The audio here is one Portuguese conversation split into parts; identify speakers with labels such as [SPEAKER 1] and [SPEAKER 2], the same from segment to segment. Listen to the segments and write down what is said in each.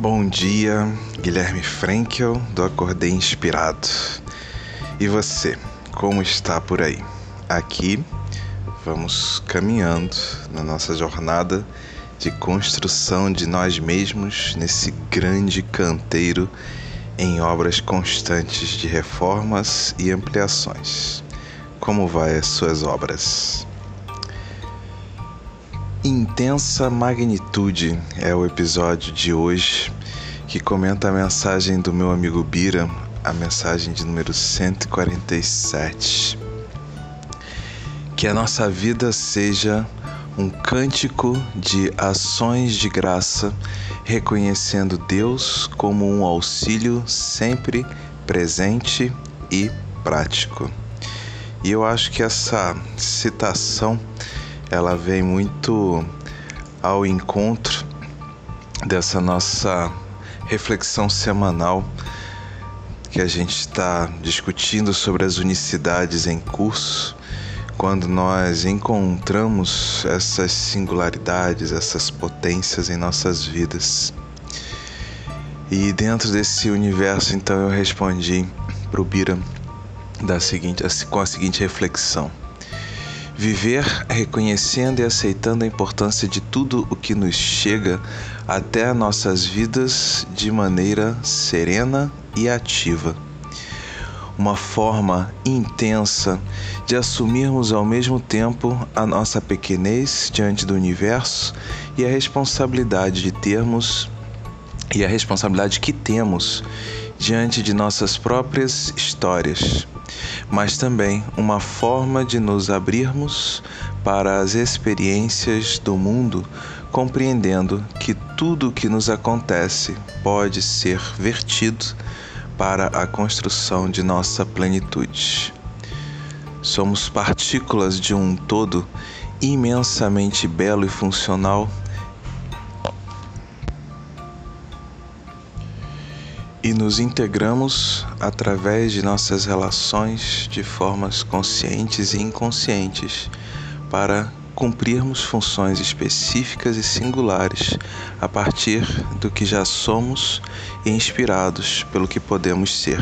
[SPEAKER 1] Bom dia, Guilherme Frankel do Acordei Inspirado. E você, como está por aí? Aqui vamos caminhando na nossa jornada de construção de nós mesmos nesse grande canteiro em obras constantes de reformas e ampliações. Como vai as suas obras? Intensa Magnitude é o episódio de hoje que comenta a mensagem do meu amigo Bira, a mensagem de número 147. Que a nossa vida seja um cântico de ações de graça, reconhecendo Deus como um auxílio sempre presente e prático. E eu acho que essa citação ela vem muito ao encontro dessa nossa reflexão semanal que a gente está discutindo sobre as unicidades em curso, quando nós encontramos essas singularidades, essas potências em nossas vidas. E dentro desse universo, então, eu respondi para o Bira da seguinte, com a seguinte reflexão. Viver reconhecendo e aceitando a importância de tudo o que nos chega até nossas vidas de maneira serena e ativa. Uma forma intensa de assumirmos ao mesmo tempo a nossa pequenez diante do universo e a responsabilidade de termos e a responsabilidade que temos diante de nossas próprias histórias mas também uma forma de nos abrirmos para as experiências do mundo, compreendendo que tudo o que nos acontece pode ser vertido para a construção de nossa plenitude. Somos partículas de um todo imensamente belo e funcional e nos integramos através de nossas relações de formas conscientes e inconscientes para cumprirmos funções específicas e singulares a partir do que já somos e inspirados pelo que podemos ser.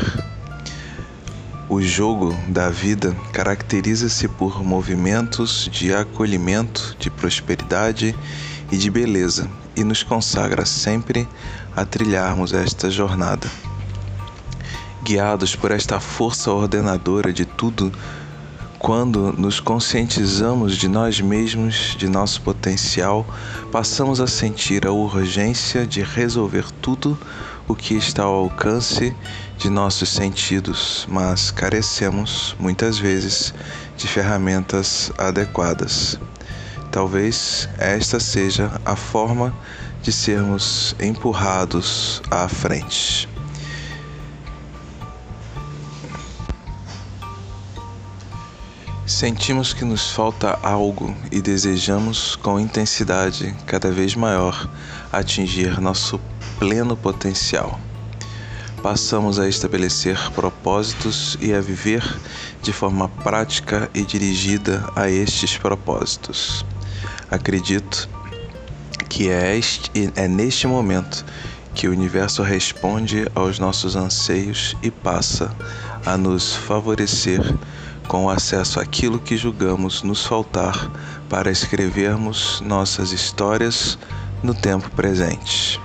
[SPEAKER 1] O jogo da vida caracteriza-se por movimentos de acolhimento, de prosperidade e de beleza e nos consagra sempre a trilharmos esta jornada. Guiados por esta força ordenadora de tudo, quando nos conscientizamos de nós mesmos, de nosso potencial, passamos a sentir a urgência de resolver tudo o que está ao alcance de nossos sentidos, mas carecemos, muitas vezes, de ferramentas adequadas. Talvez esta seja a forma de sermos empurrados à frente. Sentimos que nos falta algo e desejamos com intensidade cada vez maior atingir nosso pleno potencial. Passamos a estabelecer propósitos e a viver de forma prática e dirigida a estes propósitos. Acredito que é, este, é neste momento que o universo responde aos nossos anseios e passa a nos favorecer com acesso àquilo que julgamos nos faltar para escrevermos nossas histórias no tempo presente.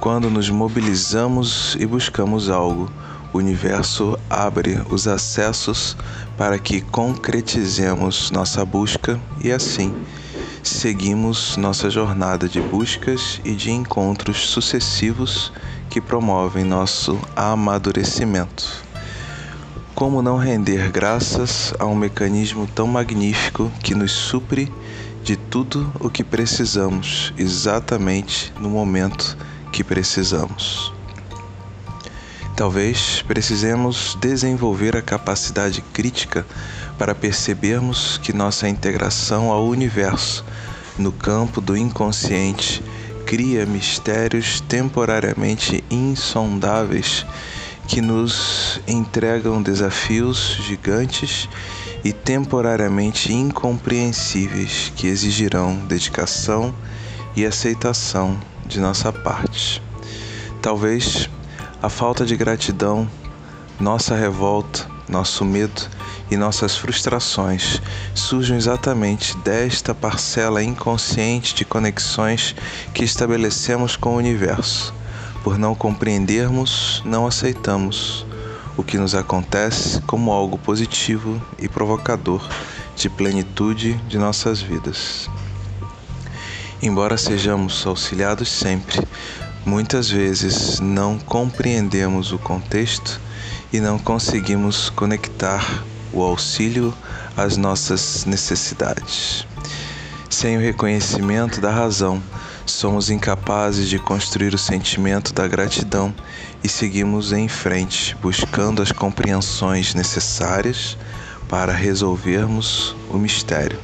[SPEAKER 1] Quando nos mobilizamos e buscamos algo, o universo abre os acessos para que concretizemos nossa busca e assim seguimos nossa jornada de buscas e de encontros sucessivos que promovem nosso amadurecimento. Como não render graças a um mecanismo tão magnífico que nos supre de tudo o que precisamos exatamente no momento que precisamos? Talvez precisemos desenvolver a capacidade crítica para percebermos que nossa integração ao universo no campo do inconsciente cria mistérios temporariamente insondáveis que nos entregam desafios gigantes e temporariamente incompreensíveis que exigirão dedicação e aceitação de nossa parte. Talvez a falta de gratidão, nossa revolta, nosso medo e nossas frustrações surgem exatamente desta parcela inconsciente de conexões que estabelecemos com o universo. Por não compreendermos, não aceitamos o que nos acontece como algo positivo e provocador de plenitude de nossas vidas. Embora sejamos auxiliados sempre, muitas vezes não compreendemos o contexto e não conseguimos conectar o auxílio às nossas necessidades. Sem o reconhecimento da razão, somos incapazes de construir o sentimento da gratidão e seguimos em frente, buscando as compreensões necessárias para resolvermos o mistério.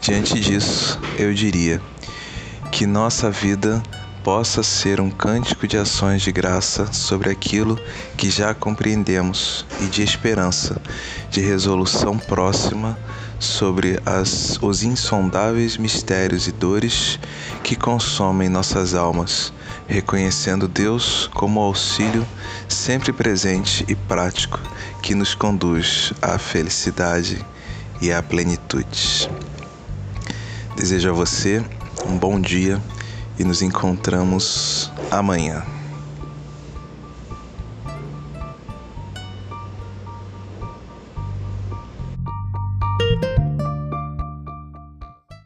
[SPEAKER 1] Diante disso, eu diria que nossa vida possa ser um cântico de ações de graça sobre aquilo que já compreendemos e de esperança, de resolução próxima sobre as, os insondáveis mistérios e dores que consomem nossas almas, reconhecendo Deus como auxílio sempre presente e prático que nos conduz à felicidade e à plenitude. Desejo a você um bom dia e nos encontramos amanhã.